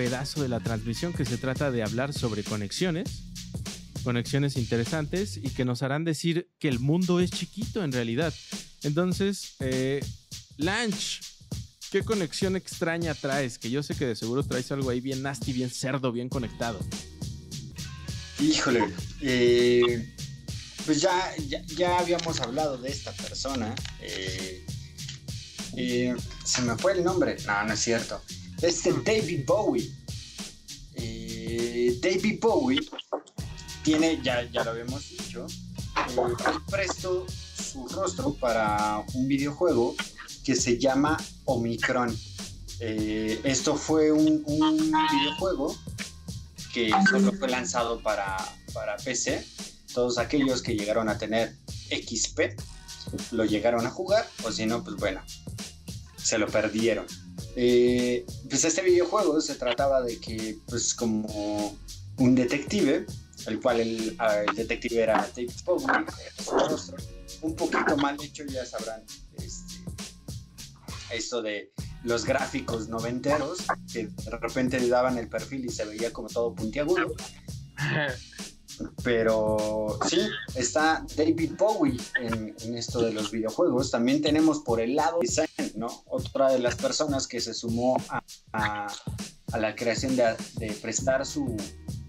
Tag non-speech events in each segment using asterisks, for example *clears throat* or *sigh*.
pedazo de la transmisión que se trata de hablar sobre conexiones, conexiones interesantes y que nos harán decir que el mundo es chiquito en realidad. Entonces, eh, Lanch, ¿qué conexión extraña traes? Que yo sé que de seguro traes algo ahí bien nasty, bien cerdo, bien conectado. Híjole, eh, pues ya, ya, habíamos hablado de esta persona. Eh, eh, se me fue el nombre. No, no es cierto. Este David Bowie. David Bowie tiene, ya, ya lo habíamos dicho, presto su rostro para un videojuego que se llama Omicron. esto fue un, un videojuego que solo fue lanzado para, para PC. Todos aquellos que llegaron a tener XP lo llegaron a jugar, o si no, pues bueno, se lo perdieron. Eh, pues este videojuego se trataba de que, pues como un detective, el cual el, ah, detective era David Bowie, un poquito mal hecho, ya sabrán, este, esto de los gráficos noventeros, que de repente le daban el perfil y se veía como todo puntiagudo. Pero sí, está David Bowie en, esto de los videojuegos. También tenemos por el lado de ¿no? Otra de las personas que se sumó a, la creación de, de prestar su,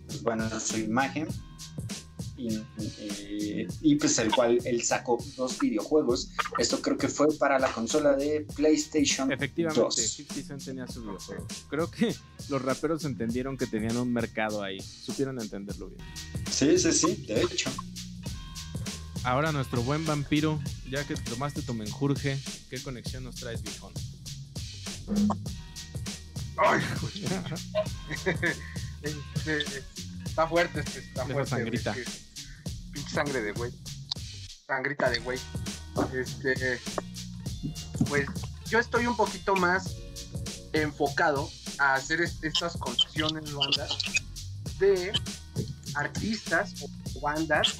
pues bueno, su imagen y, pues el cual él sacó dos videojuegos. Esto creo que fue para la consola de PlayStation. Efectivamente, 50 tenía su videojuego. Creo que *laughs* los raperos entendieron que tenían un mercado ahí, supieron entenderlo bien. Sí, sí, sí, de hecho. Ahora nuestro buen vampiro, ya que tomaste tu menjurje, ¿qué conexión nos traes, viejón? ¡Ay! *laughs* está fuerte, este, está fuerte. Sangrita pinche sangre de güey. Sangrita de güey. Este. Pues yo estoy un poquito más enfocado a hacer estas conexiones bandas de artistas o bandas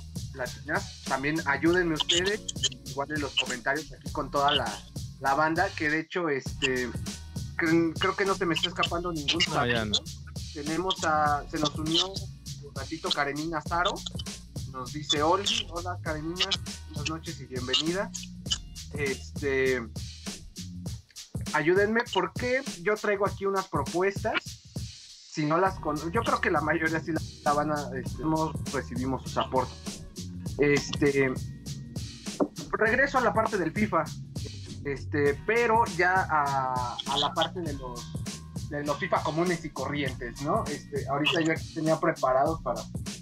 También ayúdenme ustedes, igual en los comentarios aquí con toda la, la banda, que de hecho, este creo que no se me está escapando ningún no, Tenemos a, se nos unió un ratito Karenina Zaro, nos dice Oli, hola Karenina, buenas noches y bienvenida. Este, ayúdenme porque yo traigo aquí unas propuestas. Si no las con, yo creo que la mayoría sí la, van a, este, recibimos sus aportes. Este, regreso a la parte del FIFA, este, pero ya a, a la parte de los de los FIFA comunes y corrientes, ¿no? Este, ahorita yo tenía preparados para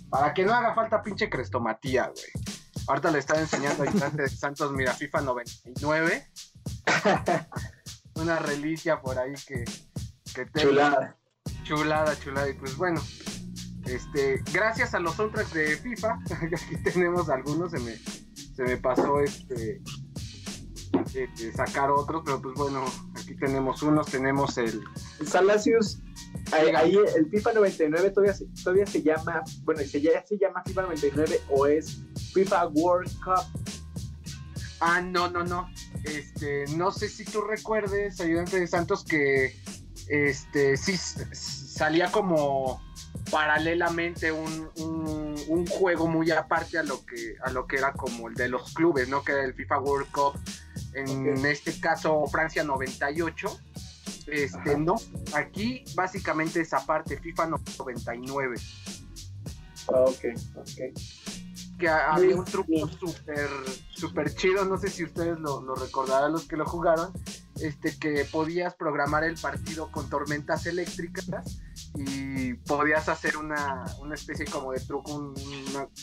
para que no haga falta pinche crestomatía, güey. Ahorita le estaba enseñando a de Santos Mira FIFA 99. *laughs* Una reliquia por ahí que, que Chulada. Chulada, chulada. Y pues bueno, este, gracias a los soundtracks de FIFA, *laughs* aquí tenemos algunos, se me, se me pasó este sacar otros, pero pues bueno, aquí tenemos unos, tenemos el... Salacius Ahí, el FIFA 99 todavía se, todavía se llama, bueno, se, ya se llama FIFA 99 o es FIFA World Cup. Ah, no, no, no. Este, no sé si tú recuerdes, ayudante de Santos, que este sí salía como paralelamente un, un, juego muy aparte a lo que a lo que era como el de los clubes, ¿no? Que era el FIFA World Cup. En este caso, Francia 98 este, no, aquí básicamente esa parte FIFA 99. Ah, ok, ok. Que había un truco súper super chido, no sé si ustedes lo, lo recordarán los que lo jugaron, este, que podías programar el partido con tormentas eléctricas y podías hacer una, una especie como de truco,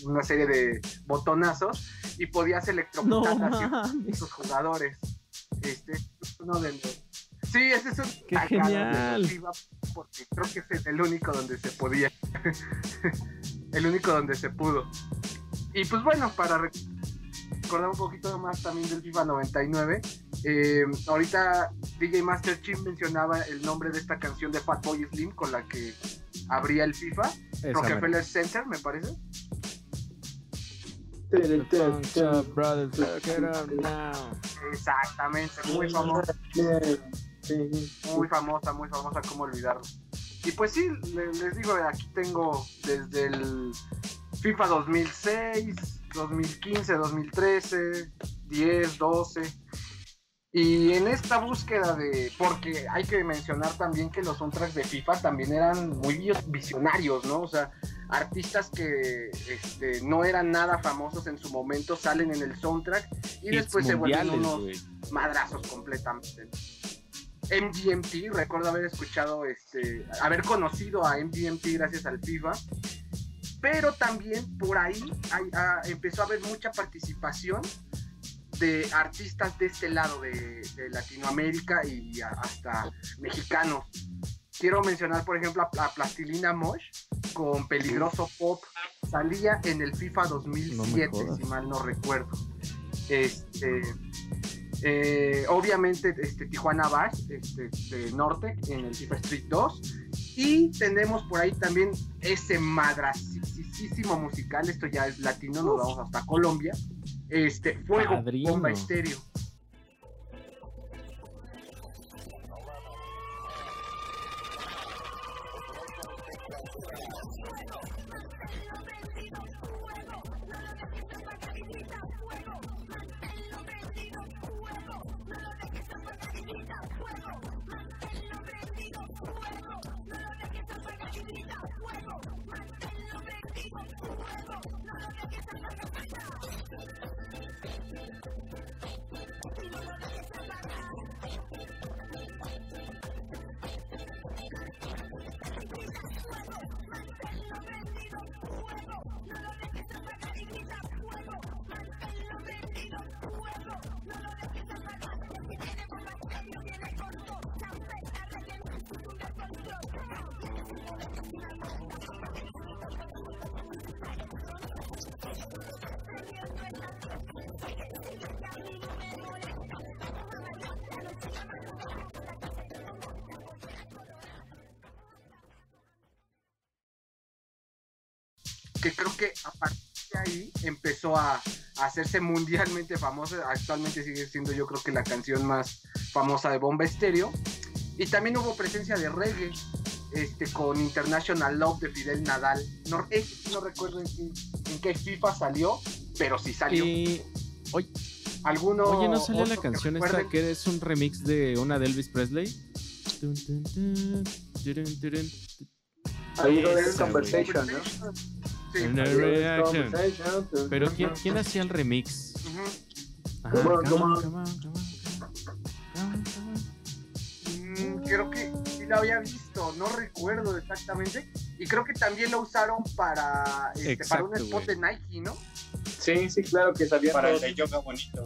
una, serie de botonazos y podías electrocutar a sus jugadores. Este, uno de los Sí, ese es un Qué genial. Porque creo que es el único donde se podía. *laughs* el único donde se pudo. Y pues bueno, para recordar un poquito más también del FIFA 99, eh, ahorita DJ Master Chief mencionaba el nombre de esta canción de Fatboy Slim con la que abría el FIFA, Rockefeller Center, me parece. Exactamente, muy famoso. Muy famosa, muy famosa, cómo olvidarlo. Y pues sí, les digo, aquí tengo desde el FIFA 2006, 2015, 2013, 10, 12. Y en esta búsqueda de, porque hay que mencionar también que los soundtracks de FIFA también eran muy visionarios, ¿no? O sea, artistas que este, no eran nada famosos en su momento salen en el soundtrack y después se vuelven unos madrazos completamente. MGMT, recuerdo haber escuchado, este, haber conocido a MGMT gracias al FIFA, pero también por ahí ah, empezó a haber mucha participación de artistas de este lado de, Latinoamérica y hasta mexicanos. Quiero mencionar, por ejemplo, a, Plastilina Mosh con Peligroso Pop. Salía en el FIFA 2007, si mal no recuerdo. Este, eh, obviamente, este, Tijuana Bash, este, de Norte, en el FIFA Street 2. Y tenemos por ahí también ese madrasísimo musical, esto ya es latino, nos vamos hasta Colombia. Este, Fuego, Bomba Estéreo. Que creo que a partir de ahí empezó a, hacerse mundialmente famosa. Actualmente sigue siendo yo creo que la canción más famosa de Bomba Estéreo. Y también hubo presencia de reggae este, con International Love de Fidel Nadal. No, no recuerdo en, qué FIFA salió, pero sí salió. Y... Oye, ¿Alguno Oye, ¿no salió la canción esta que es un remix de una de Elvis Presley? Ahí lo Conversation, ¿no? Pero ¿quién, ¿quién, hacía el remix? creo que sí lo había visto, no recuerdo exactamente. Y creo que también lo usaron para, este, para un spot de Nike, ¿no? Sí, sí, claro que sabía. Para el de Yoga Bonito.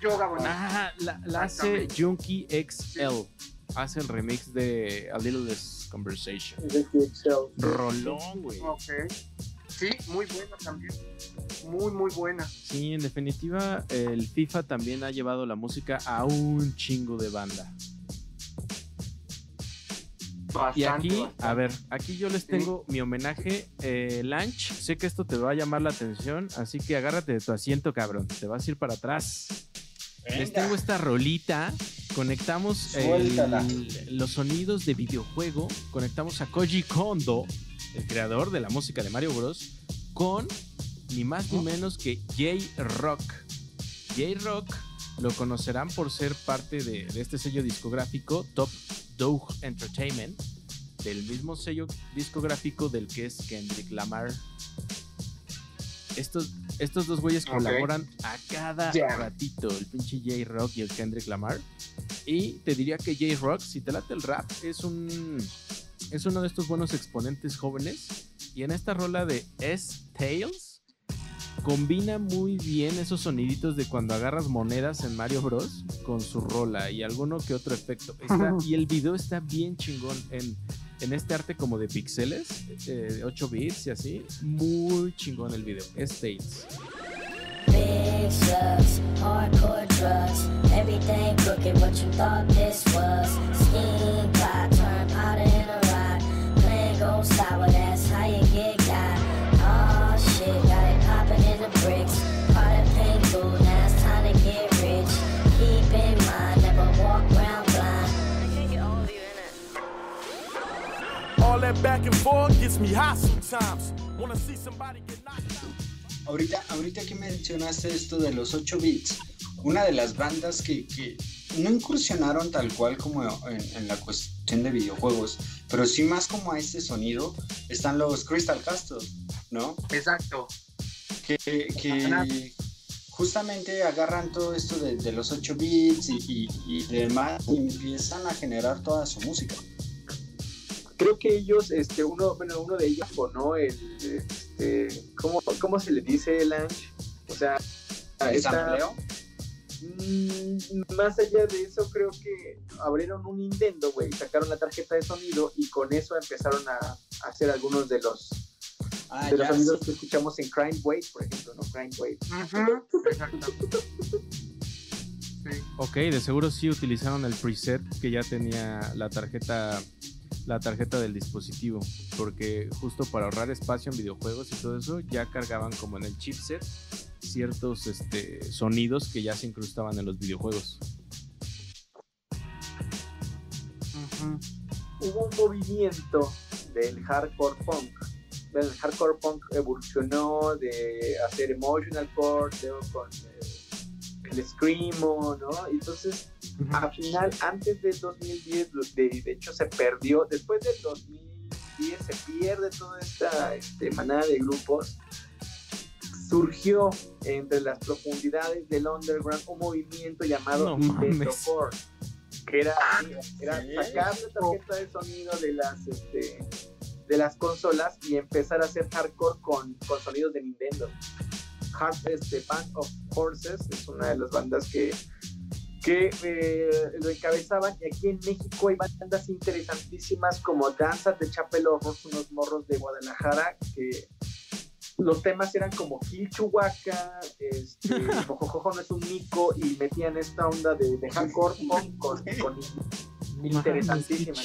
Yoga Bonito. Ah, la, la hace Junkie XL. Hace el remix de A Little Less Conversation. Rolón, güey. Ok. Sí, muy buena también. Muy, muy buena. Sí, en definitiva, el FIFA también ha llevado la música a un chingo de banda. y aquí, a ver, aquí yo les tengo mi homenaje, eh, Lunch. Sé que esto te va a llamar la atención, así que agárrate de tu asiento, cabrón. Te vas a ir para atrás. Les tengo esta rolita. Conectamos los sonidos de videojuego. Conectamos a Koji Kondo el creador de la música de Mario Bros, con ni más ni menos que J-Rock. J-Rock lo conocerán por ser parte de, este sello discográfico Top Dog Entertainment, del mismo sello discográfico del que es Kendrick Lamar. Estos, estos dos güeyes colaboran a cada ratito, el pinche J-Rock y el Kendrick Lamar. Y te diría que J-Rock, si te late el rap, es un es uno de estos buenos exponentes jóvenes. Y en esta rola de S-Tales combina muy bien esos soniditos de cuando agarras monedas en Mario Bros. con su rola y alguno que otro efecto. *laughs* y el video está bien chingón en, en este arte como de pixeles, eh, de 8 bits y así. Muy chingón el video. S-Tales. hardcore drugs, everything crooked, what you thought this was. Skin turn powder in a go sour, that's how you get got. Oh shit, got it popping in the bricks. Part of pink food, now it's time to get rich. Keep in mind, never walk around blind. All that back and forth gets me hot sometimes. Wanna see somebody get knocked out. Ahorita, ahorita que mencionaste esto de los 8 bits, una de las bandas que, que no incursionaron tal cual como en, en, la cuestión de videojuegos, pero sí más como a este sonido, están los Crystal Castle, ¿no? Exacto. Que, que justamente agarran todo esto de, de los 8 bits y, y, y, demás y empiezan a generar toda su música. Creo que ellos, este, uno, bueno, uno de ellos ¿no? el, este, ¿cómo, ¿cómo, se le dice, Lange? O sea, ¿El esta, mmm, más allá de eso, creo que abrieron un Nintendo, güey, sacaron la tarjeta de sonido y con eso empezaron a, a hacer algunos de los Ah, de los sonidos sí. que escuchamos en Crime Wave, por ejemplo, ¿no? Crime Wave. Uh -huh. sí. Ok, de seguro sí utilizaron el preset que ya tenía la tarjeta la tarjeta del dispositivo, porque justo para ahorrar espacio en videojuegos y todo eso, ya cargaban como en el chipset ciertos este, sonidos que ya se incrustaban en los videojuegos. Uh -huh. Hubo un movimiento del hardcore punk el hardcore punk evolucionó de hacer emotional core, con el, el screamo, ¿no? Entonces, uh -huh. al final, antes del 2010, de, de, hecho se perdió, después del 2010 se pierde toda esta este, manada de grupos, surgió entre las profundidades del underground un movimiento llamado no core que era, era sacar la tarjeta de sonido de las este, de las consolas y empezar a hacer hardcore con, con sonidos de Nintendo. Hard, este, Band of Horses es una de las bandas que, que eh, lo encabezaban y aquí en México hay bandas interesantísimas como Danza de Chapel Horrors, unos morros de Guadalajara que los temas eran como Kill Chihuahua, este, *laughs* no es un mico y metían esta onda de, de hardcore con, con, con interesantísima.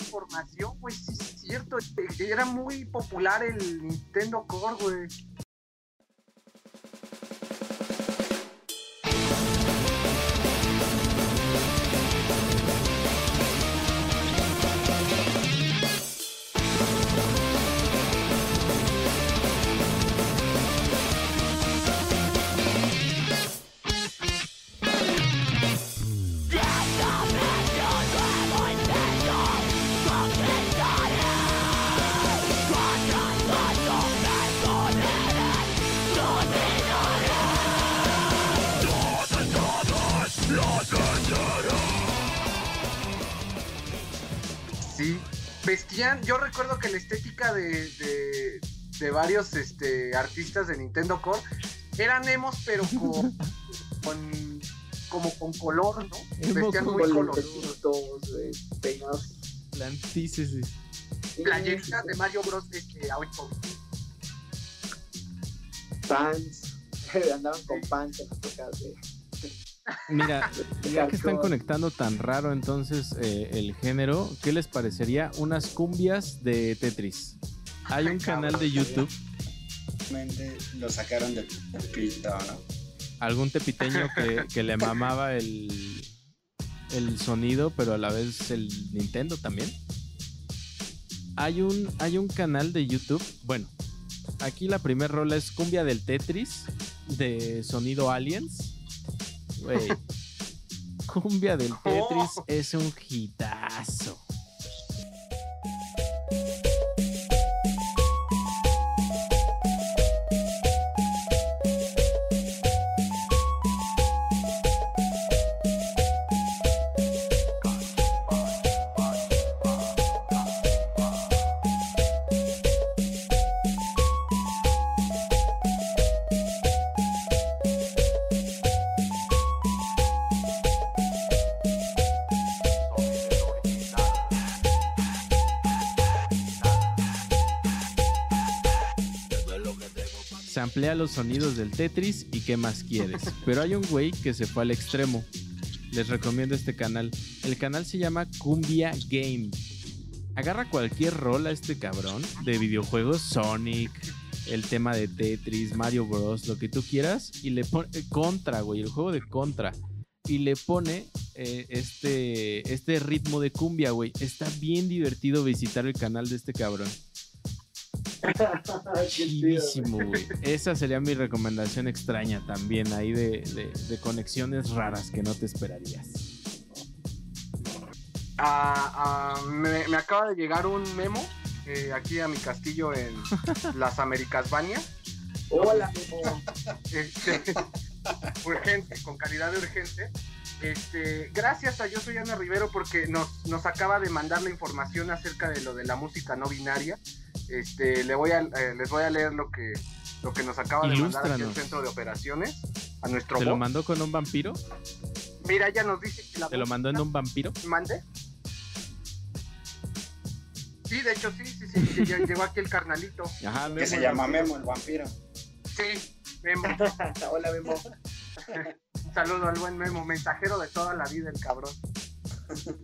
información, güey, sí es cierto. Era muy popular el Nintendo Core, güey. Vestían, yo recuerdo que la estética de, de, de varios este, artistas de Nintendo Core eran emos, pero con, *laughs* con como con color, ¿no? Vestían con muy color. coloridos. eh, peinados. La antítesis. Playeritas de Mario Bros. Este. Pants. *laughs* Andaban con pants en las tocas de. Mira, *laughs* ya que están conectando tan raro entonces eh, el género, ¿qué les parecería unas cumbias de Tetris? Hay un canal de YouTube. Lo sacaron del pito, ¿no? Algún tepiteño que, que le mamaba el, el sonido, pero a la vez el Nintendo también. Hay un, hay un canal de YouTube. Bueno, aquí la primera rola es cumbia del Tetris de sonido Aliens. Wey. *laughs* Cumbia del Tetris Oh. es un hitazo. Se amplía los sonidos del Tetris y qué más quieres. Pero hay un güey que se fue al extremo. Les recomiendo este canal. El canal se llama Cumbia Game. Agarra cualquier rol a este cabrón de videojuegos, Sonic, el tema de Tetris, Mario Bros, lo que tú quieras, y le pone Contra, güey, el juego de Contra. Y le pone eh, este, este ritmo de cumbia, güey. Está bien divertido visitar el canal de este cabrón. Chidísimo, güey. Esa sería mi recomendación extraña también, ahí de, de- de conexiones raras que no te esperarías. Ah, ah, me, me acaba de llegar un memo eh, aquí a mi castillo en *laughs* las Américas Bania. Hola. Este, *laughs* urgente, con calidad de urgente. Este, gracias a Yo Soy Ana Rivero porque nos, nos acaba de mandar la información acerca de lo de la música no binaria. Este, le voy a, eh, les voy a leer lo que, lo que nos acaba de mandar aquí el centro de operaciones a nuestro ¿Te lo mandó con un vampiro? Mira, ella nos dice que la ¿Te lo mandó en un vampiro? mande. Sí, de hecho sí, sí, sí, sí, ya llegó aquí el carnalito. Ajá, Que se Memo. llama Memo, el vampiro. Sí, Memo. *laughs* Hola, Memo. *laughs* Un saludo al buen Memo, mensajero de toda la vida, el cabrón. *laughs*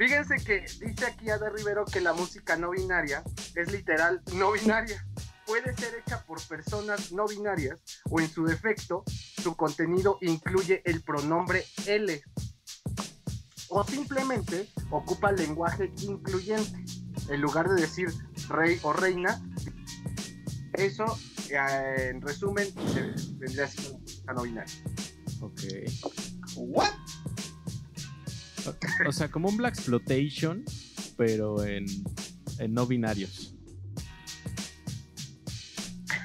Fíjense que dice aquí Ada Rivero que la música no binaria es literal no binaria. Puede ser hecha por personas no binarias o en su defecto su contenido incluye el pronombre L o simplemente ocupa lenguaje incluyente. En lugar de decir rey o reina, eso eh, en resumen vendría siendo la música no binaria. Ok. ¿What? O sea, como un Black Exploitation, pero en, en no binarios.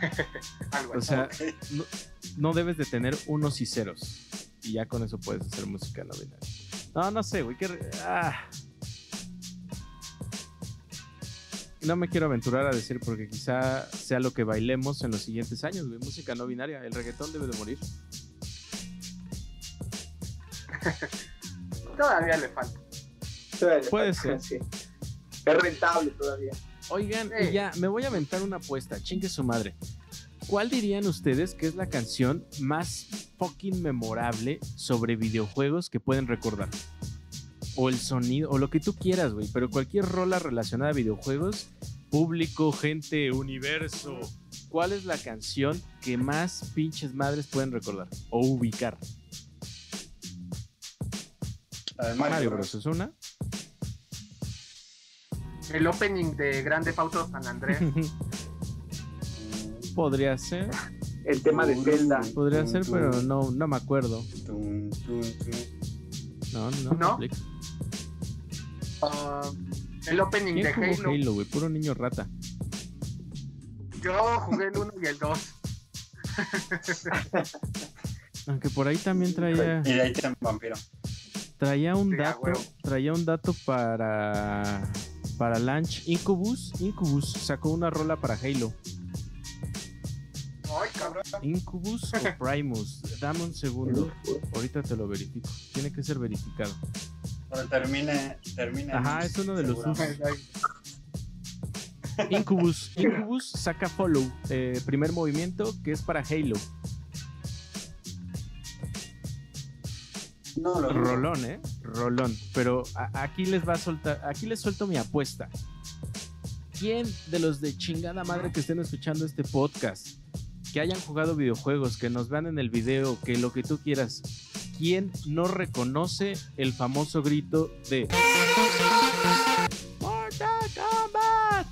*laughs* Algo O sea, no, no debes de tener unos y ceros. Y ya con eso puedes hacer música no binaria. No, no sé, güey. qué re- ah. No me quiero aventurar a decir porque quizá sea lo que bailemos en los siguientes años, güey. Música no binaria. El reggaetón debe de morir. *laughs* Todavía le falta. Todavía Puede falta, ser. *laughs* sí. Es rentable todavía. Oigan, Sí. y ya, me voy a aventar una apuesta, chingue su madre. ¿Cuál dirían ustedes que es la canción más fucking memorable sobre videojuegos que pueden recordar? O el sonido, o lo que tú quieras, güey, pero cualquier rola relacionada a videojuegos, público, gente, universo. ¿Cuál es la canción que más pinches madres pueden recordar o ubicar? La de Mario Mario Bros. Bros. es una. El opening de Grande Auto San Andrés. *laughs* Podría ser, El tema de Zelda. podría ser, pero no, no me acuerdo. No, no, ¿No? Ah, el opening de ¿Quién jugó Halo. Halo, güey? Puro niño rata. Yo jugué el 1 y el 2. Aunque por ahí también traía, Y de ahí tiene vampiro. Traía un Sí, dato, traía un dato para para Launch Incubus, Incubus sacó una rola para Halo. Ay, cabrón. Incubus o *laughs* Primus, dame un segundo, ahorita te lo verifico. Tiene que ser verificado. Pero termine, termine. Ajá, es uno de los seguramente. Incubus, *laughs* Incubus saca Follow, eh, primer movimiento que es para Halo. No, lo dudo. Rolón, ¿eh? Rolón. Pero aquí les va a soltar, aquí les suelto mi apuesta. ¿Quién de los de chingada madre que estén escuchando este podcast, que hayan jugado videojuegos, que nos vean en el video, que lo que tú quieras, quién no reconoce el famoso grito de Mortal Kombat?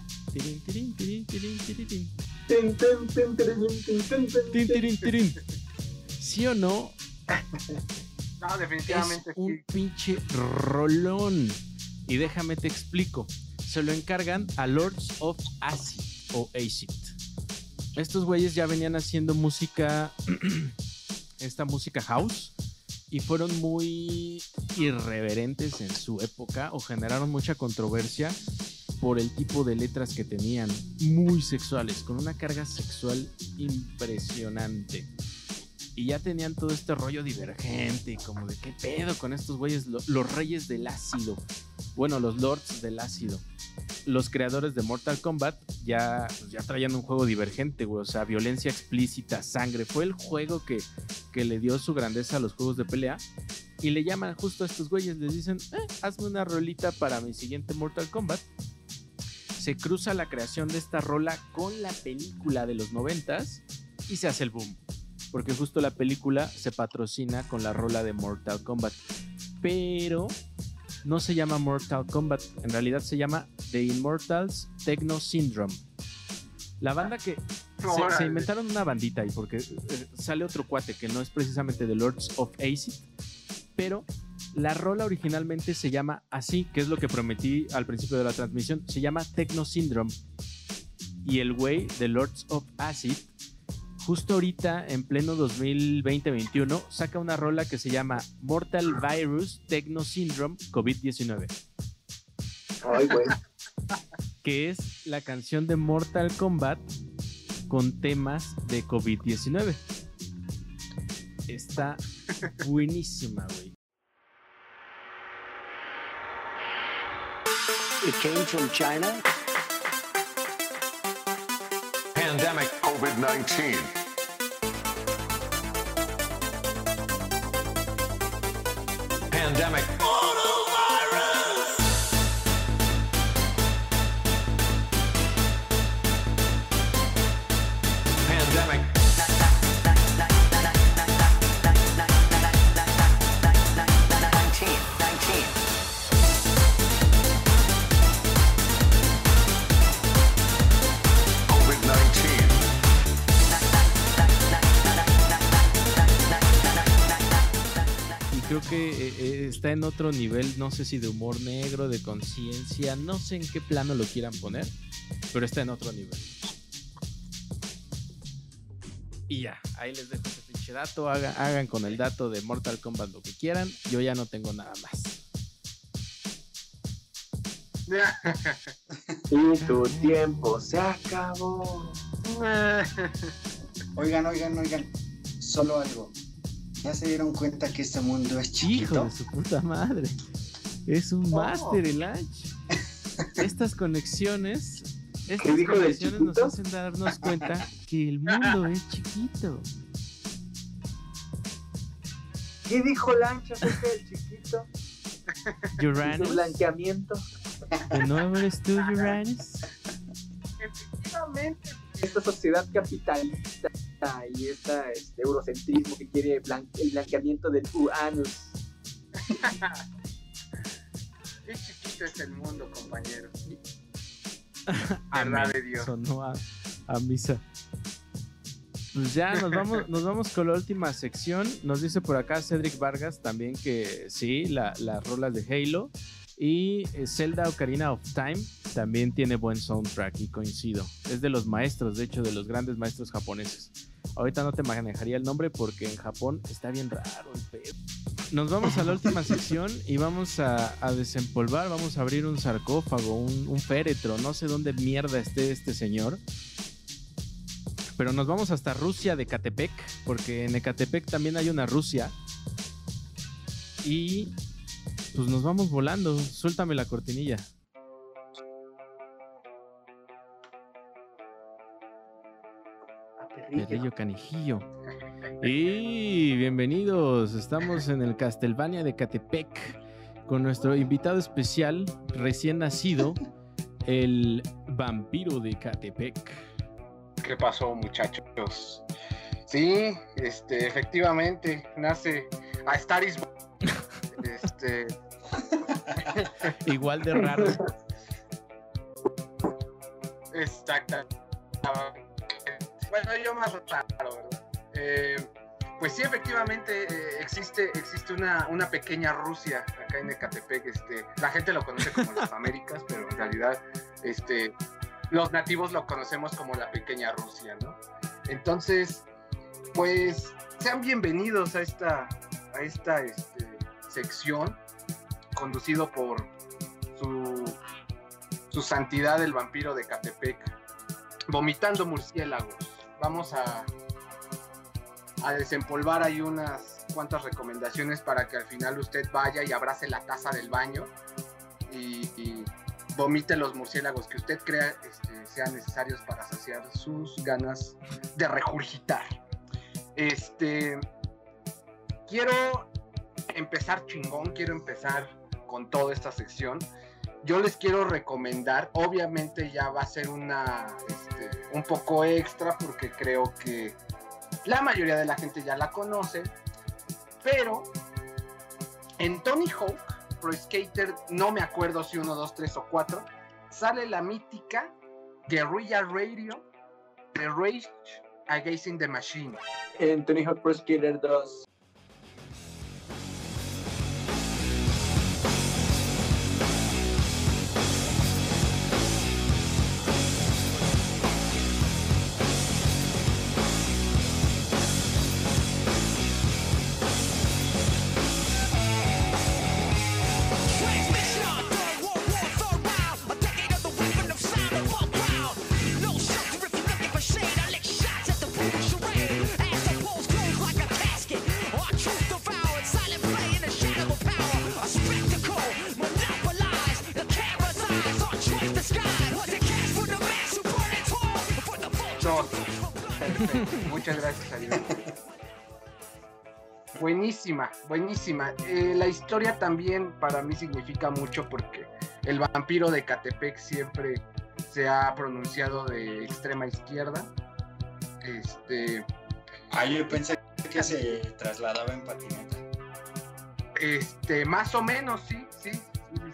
¿Sí o no? *laughs* No, definitivamente es un sí. pinche rolón. Y déjame te explico. Se lo encargan a Lords of Acid o Acid. Estos güeyes ya venían haciendo música, *clears throat* esta música house, y fueron muy irreverentes en su época o generaron mucha controversia por el tipo de letras que tenían, muy sexuales, con una carga sexual impresionante. Y ya tenían todo este rollo divergente, como de qué pedo con estos güeyes, lo- los reyes del ácido. Bueno, los lords del ácido. Los creadores de Mortal Kombat ya, pues, ya traían un juego divergente, güey. O sea, violencia explícita, sangre. Fue el juego que, que le dio su grandeza a los juegos de pelea. Y le llaman justo a estos güeyes, les dicen, eh, hazme una rolita para mi siguiente Mortal Kombat. Se cruza la creación de esta rola con la película de los noventas y se hace el boom porque justo la película se patrocina con la rola de Mortal Kombat. pero no se llama Mortal Kombat, en realidad se llama The Immortals Techno Syndrome. La banda que se, inventaron una bandita ahí porque eh, sale otro cuate que no es precisamente The Lords of Acid, pero la rola originalmente se llama así, que es lo que prometí al principio de la transmisión, se llama Techno Syndrome. Y el güey de Lords of Acid, justo ahorita en pleno 2020-21, saca una rola que se llama Mortal Virus Techno Syndrome COVID-19 Ay, güey. *laughs* que es la canción de Mortal Kombat con temas de COVID-19. Está buenísima, güey. It came from China. COVID 19. Pandemic. Pandemic. En otro nivel, no sé si de humor negro, de conciencia, no sé en qué plano lo quieran poner, pero está en otro nivel. Y ya, ahí les dejo ese pinche dato, haga- hagan con el dato de Mortal Kombat lo que quieran, yo ya no tengo nada más. *laughs* Y tu tiempo se acabó. *laughs* Oigan, oigan, oigan. Solo algo. ¿Ya se dieron cuenta que este mundo es Hijo chiquito? de su puta madre. Es un Oh. máster el Anch. *laughs* Estas conexiones, estas ¿Qué dijo del conexiones nos hacen darnos cuenta que el mundo es chiquito. ¿Qué dijo Lancha acerca del chiquito? ¿Su Uranus, blanqueamiento? ¿de nuevo eres tú, *laughs* Uranus? Efectivamente. Esta sociedad capitalista y este, este eurocentrismo que quiere blan- el blanqueamiento del Uranus. *laughs* Qué chiquito es el mundo, compañero. *laughs* Verdad de Dios. Sonó a, a misa. Pues ya nos *laughs* vamos, nos vamos con la última sección. Nos dice por acá Cedric Vargas también que sí, la- las rolas de Halo. Y eh, Zelda Ocarina of Time también tiene buen soundtrack y coincido. Es de los maestros, de hecho, de los grandes maestros japoneses. Ahorita no te manejaría el nombre porque en Japón está bien raro el pedo. Nos vamos a la última *laughs* sección y vamos a, a desempolvar, vamos a abrir un sarcófago, un, un féretro, no sé dónde mierda esté este señor. Pero nos vamos hasta Rusia de Catepec, porque en Ecatepec también hay una Rusia. Y pues nos vamos volando. Suéltame la cortinilla. Perrillo. Canijillo. Y bienvenidos. Estamos en el Castlevania de Catepec con nuestro invitado especial, recién nacido, el vampiro de Catepec. ¿Qué pasó, muchachos? Sí, este, efectivamente, nace a Star is Born. Este, Igual de raro. exacta. Bueno, yo más raro. Eh, pues sí, efectivamente eh, existe, existe una, una pequeña Rusia acá en Ecatepec. Este, la gente lo conoce como las Américas, pero en realidad este, los nativos lo conocemos como la pequeña Rusia, ¿no? Entonces, pues sean bienvenidos a esta, a esta sección conducido por su, su santidad el vampiro de Catepec, vomitando murciélagos. Vamos a, a desempolvar ahí unas cuantas recomendaciones para que al final usted vaya y abrace la taza del baño y, vomite los murciélagos que usted crea este, sean necesarios para saciar sus ganas de regurgitar. Este, quiero empezar chingón, quiero empezar con toda esta sección. Yo les quiero recomendar, obviamente ya va a ser una, este, un poco extra porque creo que la mayoría de la gente ya la conoce, pero En Tony Hawk Pro Skater, no me acuerdo si 1, 2, 3 o 4, sale la mítica Guerrilla Radio de Rage Against the Machine. En Tony Hawk Pro Skater 2. Perfecto. Muchas gracias, Ariel. Buenísima, buenísima. Eh, la historia también para mí significa mucho porque el vampiro de Catepec siempre se ha pronunciado de extrema izquierda. Este, Ah, yo pensé que se trasladaba en patineta. este, más o menos, sí, sí, sí,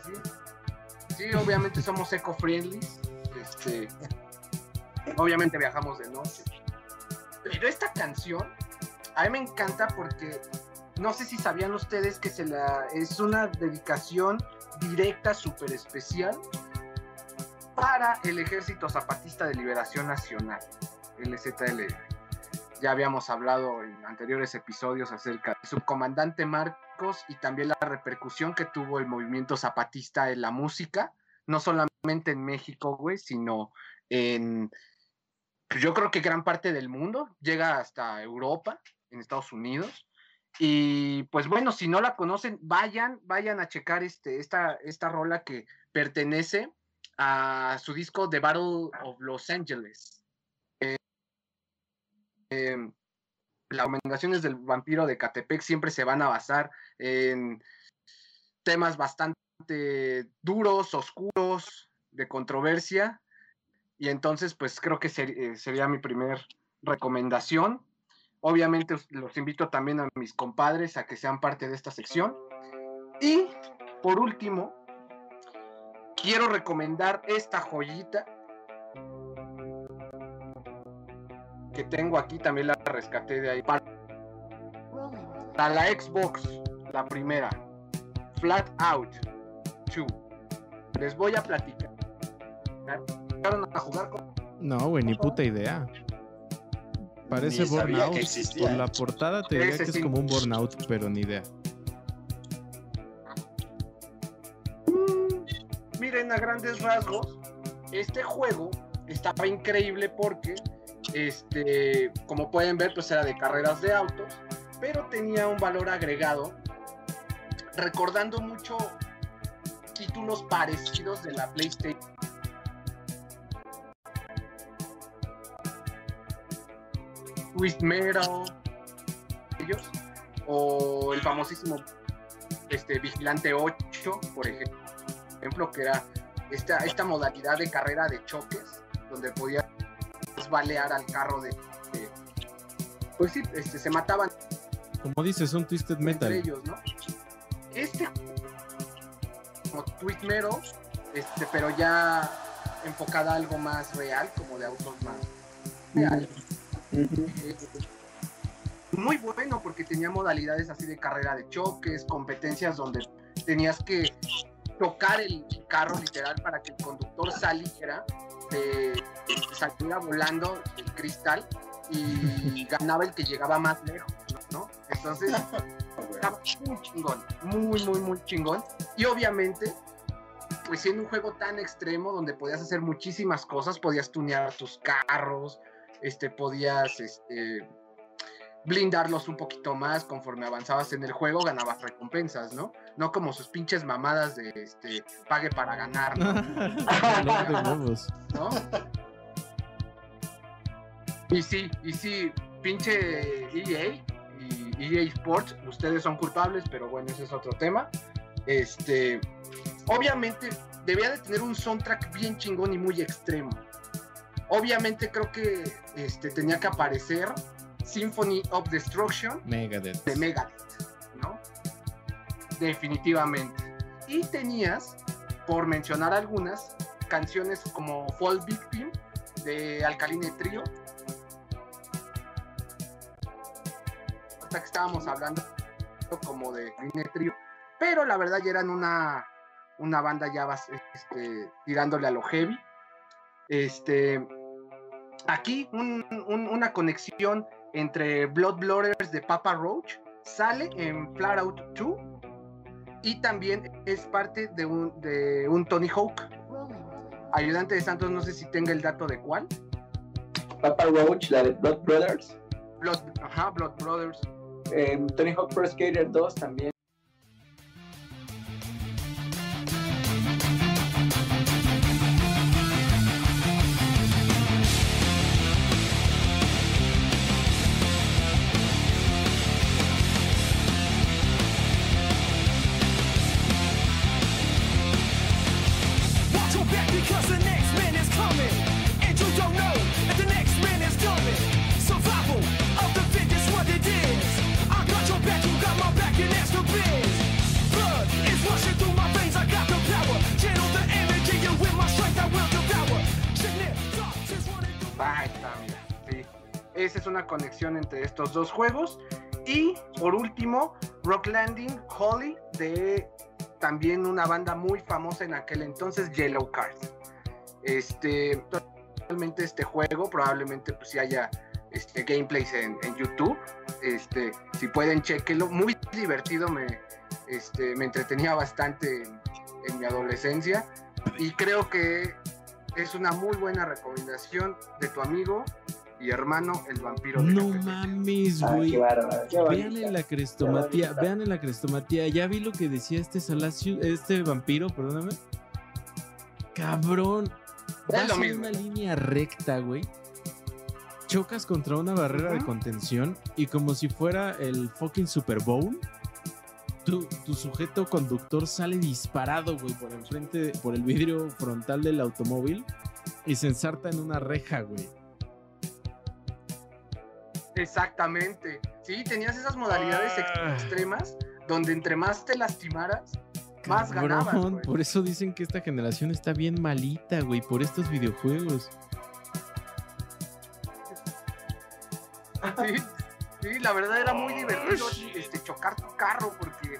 sí. Sí, obviamente somos eco-friendly. Este, obviamente viajamos de noche. Pero esta canción a mí me encanta porque no sé si sabían ustedes que se la es una dedicación directa, súper especial para el Ejército Zapatista de Liberación Nacional, el. Ya habíamos hablado en anteriores episodios acerca del subcomandante Marcos y también la repercusión que tuvo el movimiento zapatista en la música, no solamente en México, güey, sino en, yo creo que gran parte del mundo, llega hasta Europa, en Estados Unidos. Y pues bueno, si no la conocen, vayan, vayan a checar este, esta, esta rola que pertenece a su disco The Battle of Los Angeles. Eh, eh, las recomendaciones del vampiro de Catepec siempre se van a basar en temas bastante duros, oscuros, de controversia. Y entonces, pues creo que eh, sería mi primer recomendación. Obviamente os- los invito también a mis compadres a que sean parte de esta sección. Y por último, quiero recomendar esta joyita que tengo aquí, también la rescaté de ahí. Para, para la Xbox, la primera, Flat Out 2. Les voy a platicar. ¿Llegaron a jugar con No, güey, ni puta idea. Parece Ni burnout. Por la portada te diría que es sí. como un burnout, pero ni idea. Miren, a grandes rasgos, este juego estaba increíble porque, este, como pueden ver, pues era de carreras de autos, pero tenía un valor agregado, recordando mucho títulos parecidos de la PlayStation. Twist Metal, ellos, o el famosísimo este, Vigilante 8, por ejemplo que era esta, esta modalidad de carrera de choques, donde podías balear al carro de... de- pues sí, este, se mataban Como dices, un Twisted entre Metal. ellos, ¿no? Este como Twist Metal, este, pero ya enfocada a algo más real, como de autos más real. Eh, Muy bueno porque tenía modalidades así de carrera de choques, competencias donde tenías que tocar el carro literal para que el conductor saliera, de, saliera volando el cristal y *laughs* ganaba el que llegaba más lejos, ¿no? Entonces estaba muy chingón, muy, muy, muy chingón. Y obviamente, pues siendo un juego tan extremo donde podías hacer muchísimas cosas, podías tunear tus carros, este, podías este, blindarlos un poquito más conforme avanzabas en el juego, ganabas recompensas, ¿no? No como sus pinches mamadas de este, pague para ganar, ¿no? *laughs* Huevos. ¿no? Y sí, y sí, pinche EA y EA Sports, ustedes son culpables, pero bueno, ese es otro tema. Este, obviamente debía de tener un soundtrack bien chingón y muy extremo. Obviamente creo que este, tenía que aparecer Symphony of Destruction Megadeth. de Megadeth, ¿no? definitivamente. Y tenías, por mencionar algunas, canciones como Fall Victim de Alkaline Trio. Hasta que estábamos hablando como de Alkaline Trio. Pero la verdad ya eran una, una banda ya este, tirándole a lo heavy. Este, aquí un- un- una conexión entre Blood Blooders de Papa Roach sale en Flat Out 2 y también es parte de un, de un Tony Hawk. Ayudante de Santos, no sé si tenga el dato de cuál. Papa Roach, la de Blood Brothers. Blood, ajá, Blood Brothers. Eh, Tony Hawk Pro Skater 2 también. Conexión entre estos dos juegos. Y por último, Rock Landing Holly de también una banda muy famosa en aquel entonces, Yellow Card. Este, actualmente este juego probablemente pues si haya este, gameplays en, en YouTube. Este, si pueden chequenlo, muy divertido, me, este, me entretenía bastante en mi adolescencia y creo que es una muy buena recomendación de tu amigo y hermano el vampiro. de No mames, Ah, güey. Vean en la crestomatía, vean en la crestomatía. Ya vi lo que decía este Salacio, este vampiro, perdóname. Cabrón. Es Vas en una línea recta, güey. Chocas contra una barrera de contención y como si fuera el fucking Super Bowl, tu, tu sujeto conductor sale disparado, güey, por enfrente, por el vidrio frontal del automóvil y se ensarta en una reja, güey. Exactamente. Sí, tenías esas modalidades Ah. extremas donde entre más te lastimaras, más ganabas. Cabrón, güey. por eso dicen que esta generación está bien malita, güey, por estos videojuegos. Sí, sí, la verdad era muy divertido este, chocar tu carro porque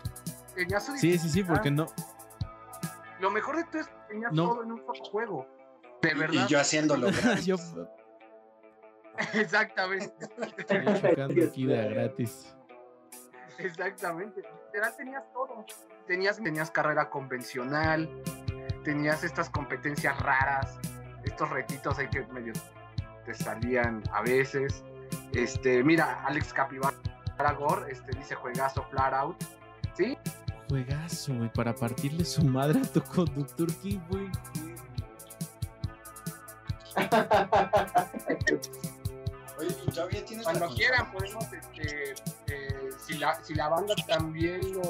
tenías su Sí, sí, sí, porque no. Lo mejor de todo es que tenías No. todo en un solo juego. De Y verdad. yo haciéndolo. *laughs* Yo Exactamente. estoy *laughs* chocando aquí de gratis. Exactamente. Literal tenías todo. Tenías, tenías carrera convencional, tenías estas competencias raras, estos retitos ahí que medio te salían a veces. Este, mira, Alex Capibara Gore este, dice juegazo flat out. ¿Sí? Juegazo, güey, para partirle su madre a tu conductor, ¿qué, güey? *laughs* Oye, ¿y todavía tienes Cuando quieran podemos, este, eh, si, la, si la banda también lo,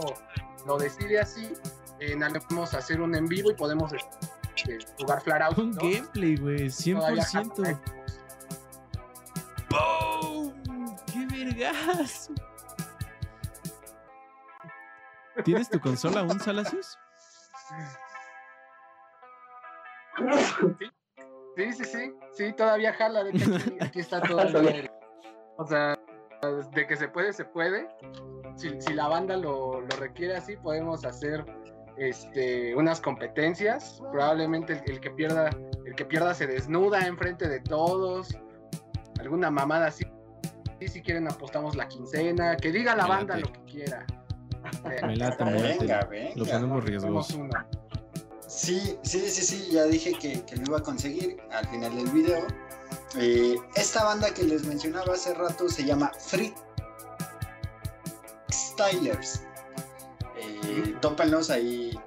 lo decide así, eh, podemos hacer un en vivo y podemos este, jugar flat out. Un ¿no? gameplay, güey, Todavía 100%. ¡Boom! ¡Qué vergas! ¿Tienes tu consola aún, Salacios? Sí, sí, sí, sí, todavía jala, de hecho, aquí, *laughs* aquí está todo. el- O sea, de que se puede, se puede. Si, si la banda lo, lo requiere así, podemos hacer este, unas competencias. Probablemente el, el que pierda, el que pierda se desnuda enfrente de todos. Alguna mamada así. Y si quieren apostamos la quincena. Que diga la banda lo que quiera. Me late, me late. Venga, Lo venga. ponemos riesgoso. Sí, sí, sí, sí, ya dije que, que lo iba a conseguir al final del video. Eh, esta banda que les mencionaba hace rato se llama Free Stylers. Eh, tópenlos ahí,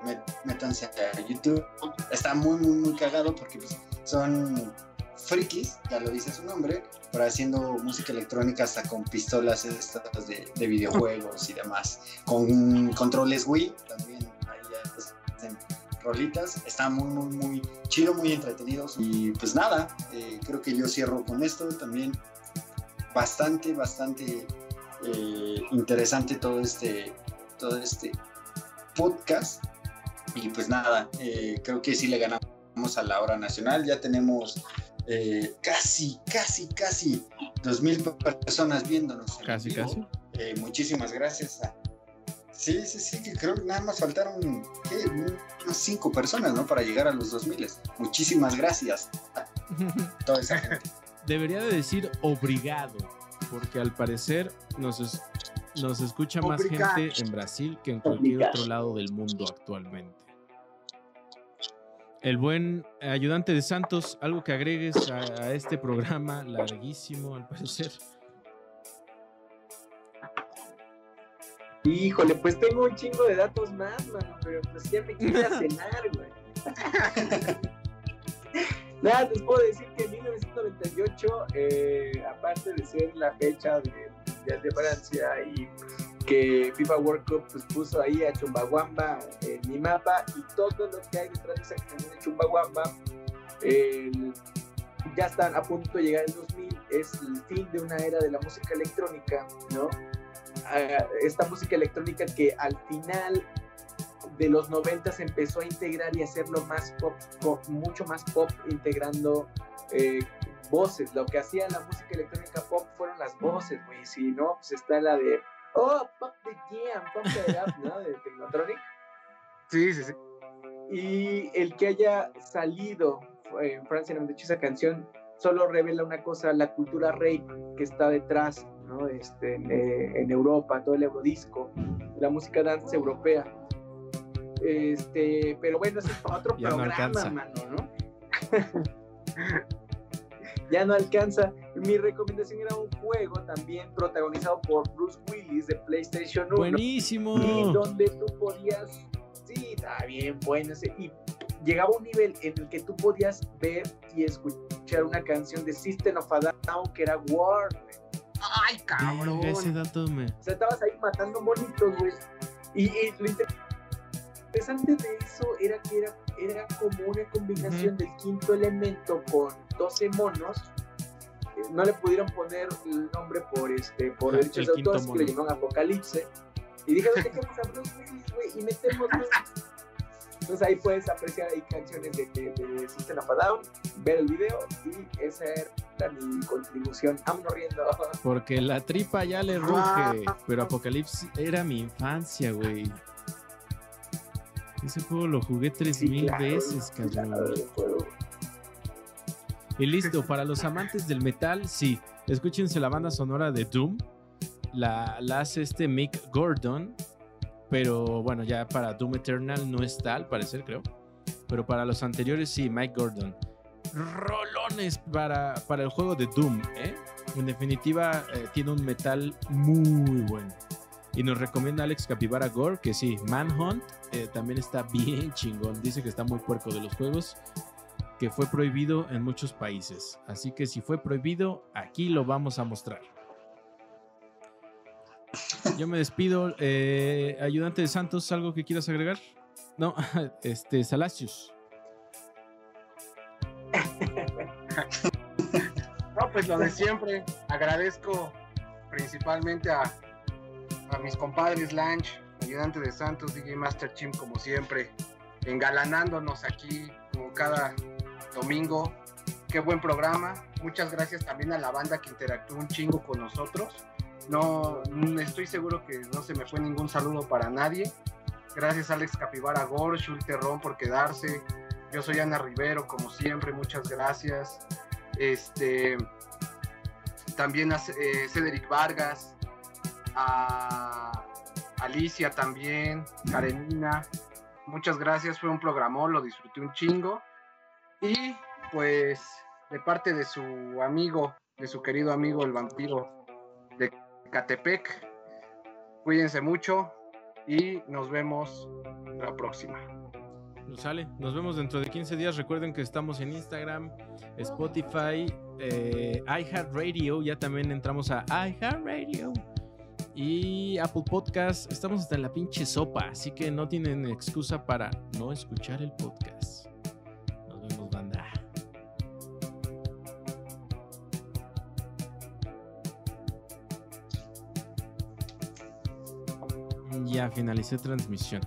métanse a YouTube. Está muy, muy, muy cagado porque pues, son frikis, ya lo dice su nombre, pero haciendo música electrónica hasta con pistolas estas de, de videojuegos y demás. Con controles Wii también. Rolitas. Está muy, muy, muy chido, muy entretenidos. Y pues nada, eh, creo que yo cierro con esto también. Bastante, bastante eh, interesante todo este, todo este podcast. Y pues nada, eh, creo que sí le ganamos a la hora nacional. Ya tenemos eh, casi, casi, casi dos mil personas viéndonos. Casi, vivo. casi. Eh, muchísimas gracias a... Sí, sí, sí, que creo que nada más faltaron ¿qué? unas cinco personas, ¿no? Para llegar a los 2000. Muchísimas gracias a *laughs* toda esa gente. Debería de decir obrigado, porque al parecer nos, es- nos escucha más gente en Brasil que en cualquier Obrigado. otro lado del mundo actualmente. El buen ayudante de Santos, algo que agregues a, a este programa larguísimo, al parecer. Híjole, pues tengo un chingo de datos más, mano, pero pues ya me quise a *laughs* cenar, güey. Nada, les puedo decir que en 1998, eh, aparte de ser la fecha del Mundial de Francia y que FIFA World Cup pues, puso ahí a Chumbawamba en mi mapa y todo lo que hay detrás de esa canción de Chumbawamba, ya están a punto de llegar el 2000, es el fin de una era de la música electrónica, ¿no? Esta música electrónica que al final de los 90 se empezó a integrar y hacerlo más pop, pop, mucho más pop, integrando eh, voces. Lo que hacía la música electrónica pop fueron las voces, güey. Si no, pues está la de Oh, pop the jam, pop the up, ¿no? De Technotronic. Sí, sí, sí. Y el que haya salido eh, en Francia, en esa canción, solo revela una cosa, la cultura rave que está detrás, ¿no? Este, en, eh, en Europa, todo el eurodisco, la música dance europea. Este, pero bueno, eso es otro Ya no programa, alcanza. mano, ¿no? *laughs* ya no alcanza. Mi recomendación era un juego también protagonizado por Bruce Willis de PlayStation 1 y Buenísimo. donde tú podías, sí, está bien bueno ese, y llegaba a un nivel en el que tú podías ver y escuchar una canción de System of a Down que era War. Ay, cabrón. Ese dato me... o sea, estabas ahí matando monitos, güey, y, y lo inter- interesante de eso era que era, era como una combinación del quinto elemento con 12 monos, no le pudieron poner el nombre por este por Ah, derechos el de quinto autor, así que le llamaron Apocalipse. Y dijeron, dejemos a Bruce Willis, güey, y metemos. *laughs* Entonces ahí puedes apreciar ahí canciones de, de, de System of a Down, ver el video y esa era mi contribución. Vámonos riendo. *laughs* Porque la tripa ya le ruge. Pero Apocalipsis era mi infancia, güey. Ese juego lo jugué tres Sí, mil claro, veces, cabrón. Y listo, para los amantes del metal, sí. Escúchense la banda sonora de Doom. La, la hace este Mick Gordon. Pero bueno, ya para Doom Eternal no está, al parecer, creo. Pero para los anteriores, sí, Mike Gordon. Rolones para, para el juego de Doom, ¿eh? En definitiva, eh, tiene un metal muy bueno. Y nos recomienda Alex Capivara Gore que sí, Manhunt eh, también está *laughs* bien chingón. Dice que está muy puerco de los juegos que fue prohibido en muchos países. Así que si fue prohibido, aquí lo vamos a mostrar. Yo me despido. Eh, ayudante de Santos, ¿algo que quieras agregar? No, *laughs* este, Salacios. *laughs* No, pues lo de siempre. Agradezco principalmente a, a mis compadres Lanch, ayudante de Santos, DJ Master Chim, como siempre, engalanándonos aquí como cada domingo. Qué buen programa. Muchas gracias también a la banda que interactuó un chingo con nosotros. No, mm, estoy seguro que no se me fue ningún saludo para nadie. Gracias Alex Capivara Gor, Shul Terrón por quedarse. Yo soy Ana Rivero, como siempre, muchas gracias. Este, también a eh, Cedric Vargas, a Alicia también, Karenina. Muchas gracias, fue un programón, lo disfruté un chingo. Y pues de parte de su amigo, de su querido amigo el vampiro Catepec, cuídense mucho y nos vemos la próxima. Nos sale. Nos vemos dentro de 15 días. Recuerden que estamos en Instagram, Spotify, eh, iHeartRadio. Ya también entramos a iHeartRadio. Y Apple Podcast. Estamos hasta en la pinche sopa. Así que no tienen excusa para no escuchar el podcast. Ya finalicé transmisión.